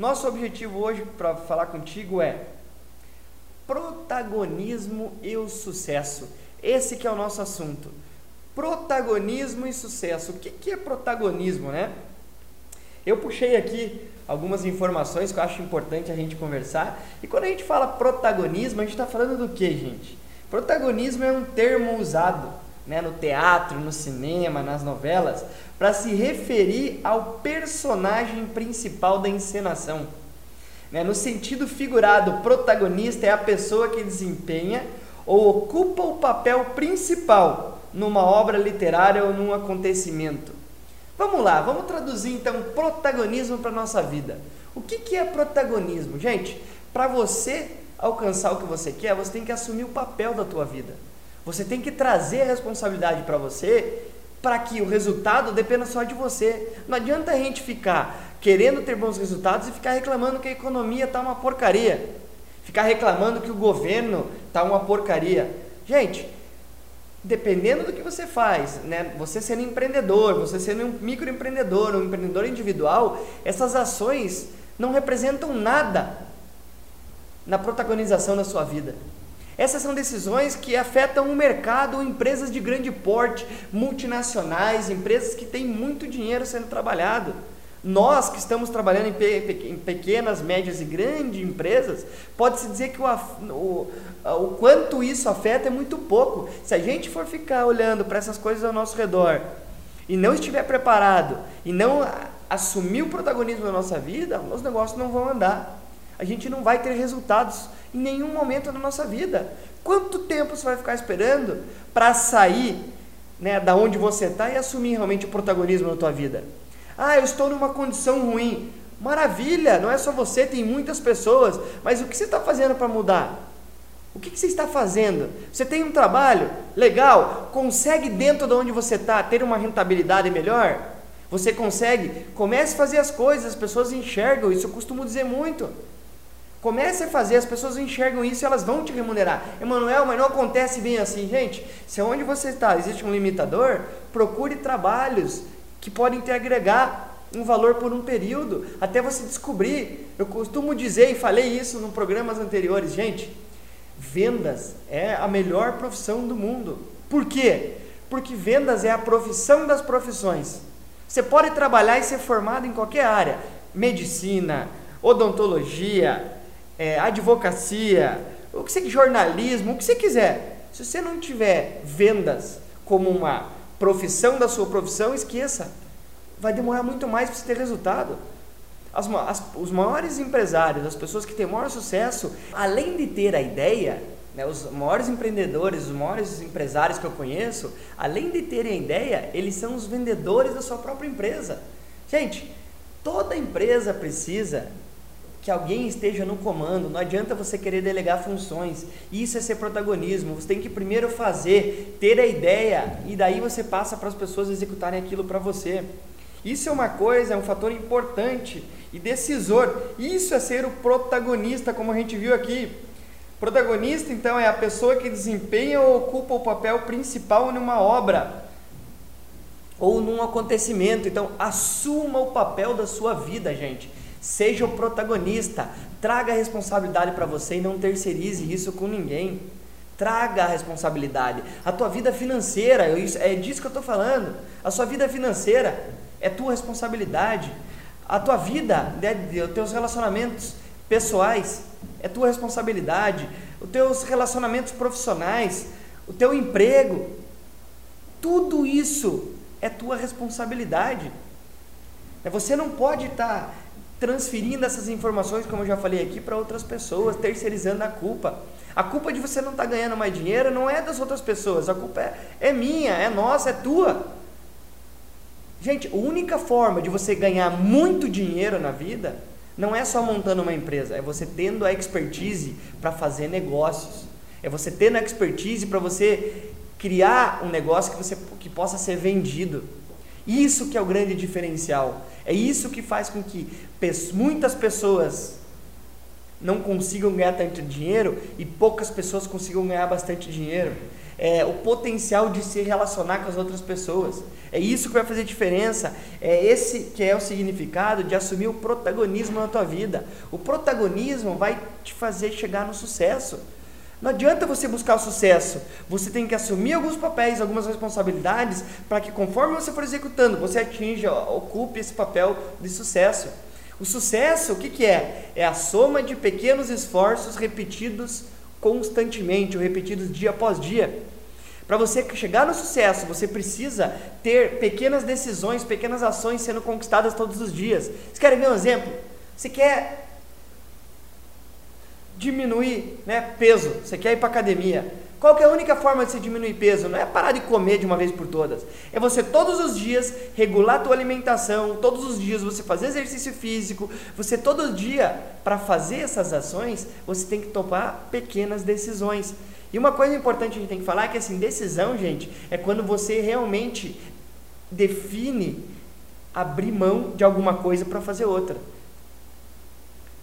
Nosso objetivo hoje para falar contigo é protagonismo e o sucesso. Esse que é o nosso assunto. Protagonismo e sucesso. O que, que é protagonismo, né? Eu puxei aqui algumas informações que eu acho importante a gente conversar. E quando a gente fala protagonismo, a gente está falando do que, gente? Protagonismo é um termo usado né, no teatro, no cinema, nas novelas, para se referir ao personagem principal da encenação. Né? No sentido figurado, protagonista é a pessoa que desempenha ou ocupa o papel principal numa obra literária ou num acontecimento. Vamos lá, vamos traduzir então protagonismo para nossa vida. O que, que é protagonismo? Gente, para você alcançar o que você quer, você tem que assumir o papel da tua vida. Você tem que trazer a responsabilidade para você para que o resultado dependa só de você. Não adianta a gente ficar querendo ter bons resultados e ficar reclamando que a economia está uma porcaria. Ficar reclamando que o governo está uma porcaria. Gente, dependendo do que você faz, né? Você sendo empreendedor, você sendo um microempreendedor, um empreendedor individual, essas ações não representam nada na protagonização da sua vida. Essas são decisões que afetam o mercado empresas de grande porte, multinacionais, empresas que têm muito dinheiro sendo trabalhado. Nós que estamos trabalhando em pequenas, médias e grandes empresas, pode-se dizer que o, o, o quanto isso afeta é muito pouco. Se a gente for ficar olhando para essas coisas ao nosso redor e não estiver preparado e não assumir o protagonismo da nossa vida, os negócios não vão andar. A gente não vai ter resultados em nenhum momento da nossa vida. Quanto tempo você vai ficar esperando para sair né, da onde você está e assumir realmente o protagonismo na tua vida? Ah, eu estou numa condição ruim. Maravilha, não é só você, tem muitas pessoas. Mas o que você está fazendo para mudar? O que, que, você está fazendo? Você tem um trabalho legal? Consegue dentro de onde você está ter uma rentabilidade melhor? Você consegue? Comece a fazer as coisas, as pessoas enxergam isso. Eu costumo dizer muito. Comece a fazer, as pessoas enxergam isso e elas vão te remunerar. Emanuel, mas não acontece bem assim, gente. Se onde você está existe um limitador, procure trabalhos que podem te agregar um valor por um período, até você descobrir. Eu costumo dizer e falei isso em programas anteriores, gente. Vendas é a melhor profissão do mundo. Por quê? Porque vendas é a profissão das profissões. Você pode trabalhar e ser formado em qualquer área: medicina, odontologia, é, advocacia, o que você jornalismo, o que você quiser. Se você não tiver vendas como uma profissão da sua profissão, esqueça. Vai demorar muito mais para você ter resultado. As, as, os maiores empresários, as pessoas que têm maior sucesso, além de ter a ideia, né, os maiores empreendedores, os maiores empresários que eu conheço, além de terem a ideia, eles são os vendedores da sua própria empresa. Gente, toda empresa precisa alguém esteja no comando. Não adianta você querer delegar funções. Isso é ser protagonismo. Você tem que primeiro fazer, ter a ideia e daí você passa para as pessoas executarem aquilo para você. Isso é uma coisa, é um fator importante e decisor. Isso é ser o protagonista, como a gente viu aqui. Protagonista, então, é a pessoa que desempenha ou ocupa o papel principal numa obra ou num acontecimento. Então, assuma o papel da sua vida, gente. Seja o protagonista, traga a responsabilidade para você e não terceirize isso com ninguém. Traga a responsabilidade. A tua vida financeira, é disso que eu estou falando. A sua vida financeira é tua responsabilidade. A tua vida, né, os teus relacionamentos pessoais é tua responsabilidade. Os teus relacionamentos profissionais, o teu emprego, tudo isso é tua responsabilidade. Você não pode estar tá transferindo essas informações, como eu já falei aqui, para outras pessoas, terceirizando a culpa. A culpa de você não estar tá ganhando mais dinheiro não é das outras pessoas, a culpa é, é minha, é nossa, é tua. Gente, a única forma de você ganhar muito dinheiro na vida não é só montando uma empresa, é você tendo a expertise para fazer negócios. É você tendo a expertise para você criar um negócio que, você, que possa ser vendido. Isso que é o grande diferencial. É isso que faz com que muitas pessoas não consigam ganhar tanto dinheiro e poucas pessoas consigam ganhar bastante dinheiro. É, o potencial de se relacionar com as outras pessoas. É isso que vai fazer diferença. É esse que é o significado de assumir o protagonismo na tua vida. O protagonismo vai te fazer chegar no sucesso. Não adianta você buscar o sucesso. Você tem que assumir alguns papéis, algumas responsabilidades, para que conforme você for executando, você atinja, ocupe esse papel de sucesso. O sucesso, o que, que é? É a soma de pequenos esforços repetidos constantemente, ou repetidos dia após dia. Para você chegar no sucesso, você precisa ter pequenas decisões, pequenas ações sendo conquistadas todos os dias. Vocês querem ver um exemplo? Você quer diminuir né, peso, você quer ir para academia. Qual é a única forma de você diminuir peso? Não é parar de comer de uma vez por todas. É você todos os dias regular a tua alimentação, todos os dias você fazer exercício físico, você todo dia, para fazer essas ações, você tem que tomar pequenas decisões. E uma coisa importante que a gente tem que falar é que assim, decisão, gente, é quando você realmente define abrir mão de alguma coisa para fazer outra.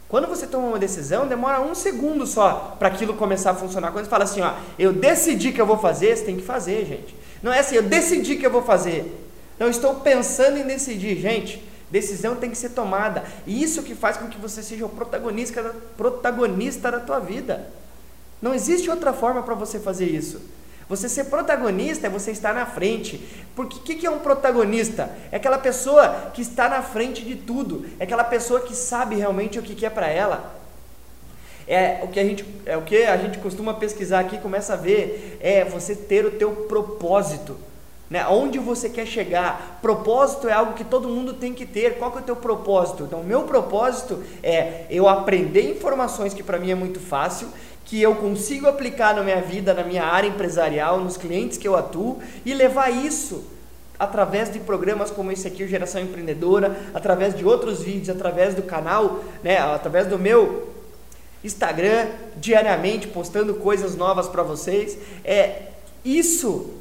Quando você toma uma decisão, demora um segundo só para aquilo começar a funcionar. Quando você fala assim, ó, eu decidi que eu vou fazer, você tem que fazer, gente. Não é assim, eu decidi que eu vou fazer. Não, estou pensando em decidir, gente. Decisão tem que ser tomada. E isso que faz com que você seja o protagonista, protagonista da tua vida. Não existe outra forma para você fazer isso. Você ser protagonista é você estar na frente. Porque o que, que é um protagonista? É aquela pessoa que está na frente de tudo. É aquela pessoa que sabe realmente o que, que é para ela. É o que a gente é o que a gente costuma pesquisar aqui, começa a ver é você ter o teu propósito. Né? Onde você quer chegar? Propósito é algo que todo mundo tem que ter. Qual que é o teu propósito? Então, o meu propósito é eu aprender informações que para mim é muito fácil que eu consigo aplicar na minha vida, na minha área empresarial, nos clientes que eu atuo e levar isso através de programas como esse aqui, o Geração Empreendedora, através de outros vídeos, através do canal, né, através do meu Instagram, diariamente postando coisas novas para vocês. É isso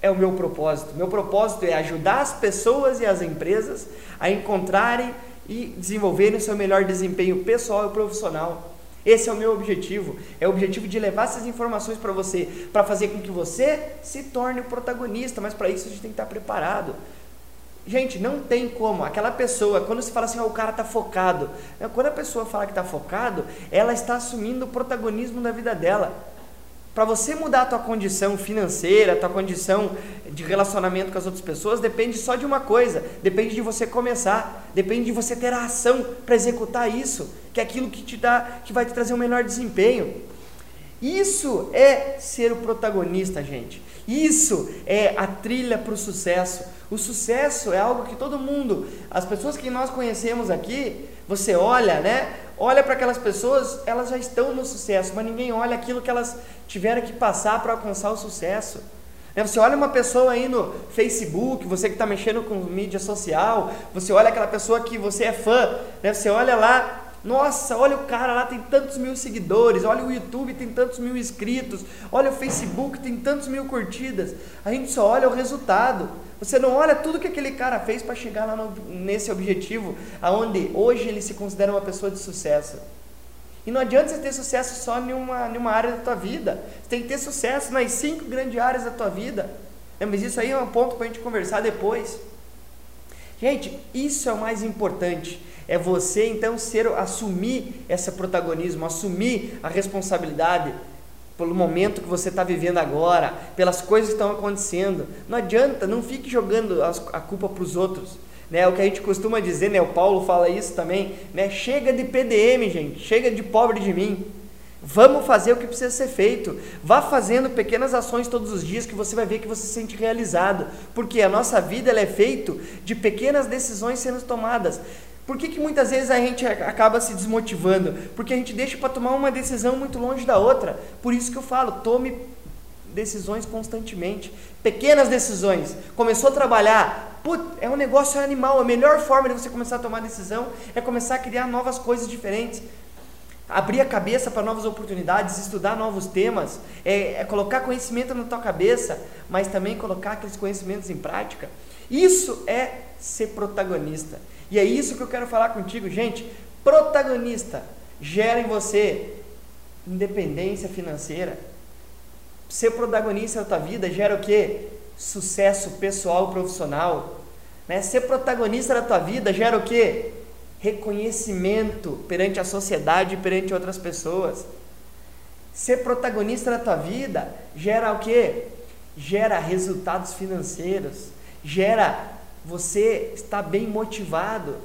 é o meu propósito. Meu propósito é ajudar as pessoas e as empresas a encontrarem e desenvolverem seu melhor desempenho pessoal e profissional. Esse é o meu objetivo. É o objetivo de levar essas informações para você, para fazer com que você se torne o protagonista, mas para isso a gente tem que estar preparado. Gente, não tem como. Aquela pessoa, quando se fala assim, oh, o cara está focado. Quando a pessoa fala que está focado, ela está assumindo o protagonismo da vida dela. Para você mudar a tua condição financeira, a tua condição de relacionamento com as outras pessoas, depende só de uma coisa, depende de você começar, depende de você ter a ação para executar isso, que é aquilo que te dá, que vai te trazer um melhor desempenho. Isso é ser o protagonista, gente. Isso é a trilha para o sucesso. O sucesso é algo que todo mundo, as pessoas que nós conhecemos aqui, você olha, né? olha para aquelas pessoas, elas já estão no sucesso, mas ninguém olha aquilo que elas tiveram que passar para alcançar o sucesso. Né, você olha uma pessoa aí no Facebook, você que está mexendo com mídia social, você olha aquela pessoa que você é fã, né? você olha lá, nossa, olha o cara lá, tem tantos mil seguidores, olha o YouTube, tem tantos mil inscritos, olha o Facebook, tem tantos mil curtidas. A gente só olha o resultado. Você não olha tudo que aquele cara fez para chegar lá no, nesse objetivo, aonde hoje ele se considera uma pessoa de sucesso. E não adianta você ter sucesso só em uma, em uma área da tua vida. Você tem que ter sucesso nas cinco grandes áreas da tua vida. Mas isso aí é um ponto para a gente conversar depois. Gente, isso é o mais importante. É você então ser assumir esse protagonismo, assumir a responsabilidade pelo momento que você está vivendo agora, pelas coisas que estão acontecendo. Não adianta, não fique jogando a culpa para os outros. Né, o que a gente costuma dizer, né, o Paulo fala isso também, né, chega de PDM, gente, chega de pobre de mim. Vamos fazer o que precisa ser feito. Vá fazendo pequenas ações todos os dias que você vai ver que você se sente realizado. Porque a nossa vida ela é feita de pequenas decisões sendo tomadas. Por que, que muitas vezes a gente acaba se desmotivando? Porque a gente deixa para tomar uma decisão muito longe da outra. Por isso que eu falo, tome decisões constantemente. Pequenas decisões. Começou a trabalhar, put, é um negócio animal. A melhor forma de você começar a tomar decisão é começar a criar novas coisas diferentes. Abrir a cabeça para novas oportunidades, estudar novos temas, é, é colocar conhecimento na tua cabeça, mas também colocar aqueles conhecimentos em prática. Isso é ser protagonista. E é isso que eu quero falar contigo, gente. Protagonista gera em você independência financeira. Ser protagonista da tua vida gera o quê? Sucesso pessoal e profissional. Né? Ser protagonista da tua vida gera o quê? Reconhecimento perante a sociedade e perante outras pessoas. Ser protagonista da tua vida gera o quê? Gera resultados financeiros, gera você estar bem motivado.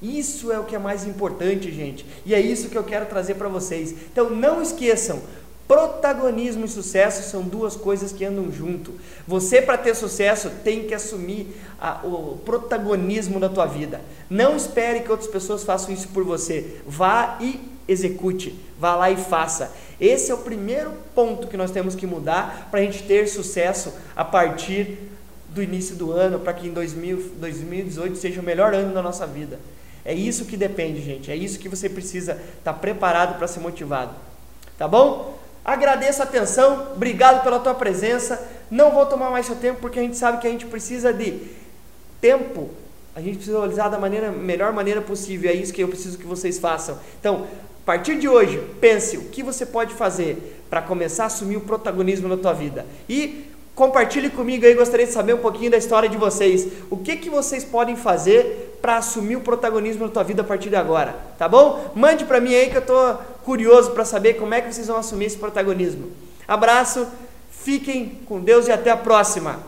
Isso é o que é mais importante, gente. E é isso que eu quero trazer para vocês. Então não esqueçam, Protagonismo e sucesso são duas coisas que andam junto. Você, para ter sucesso, tem que assumir a, o protagonismo da tua vida. Não espere que outras pessoas façam isso por você. Vá e execute. Vá lá e faça. Esse é o primeiro ponto que nós temos que mudar para a gente ter sucesso a partir do início do ano, para que em 2000, 2018 seja o melhor ano da nossa vida. É isso que depende, gente. É isso que você precisa estar tá preparado para ser motivado. Tá bom? Agradeço a atenção, obrigado pela tua presença. Não vou tomar mais seu tempo porque a gente sabe que a gente precisa de tempo. A gente precisa usar da maneira, melhor maneira possível. É isso que eu preciso que vocês façam. Então, a partir de hoje, pense o que você pode fazer para começar a assumir o protagonismo na tua vida. E compartilhe comigo aí, gostaria de saber um pouquinho da história de vocês. O que que vocês podem fazer para assumir o protagonismo na tua vida a partir de agora, tá bom? Mande para mim aí que eu tô curioso para saber como é que vocês vão assumir esse protagonismo. Abraço, fiquem com Deus e até a próxima.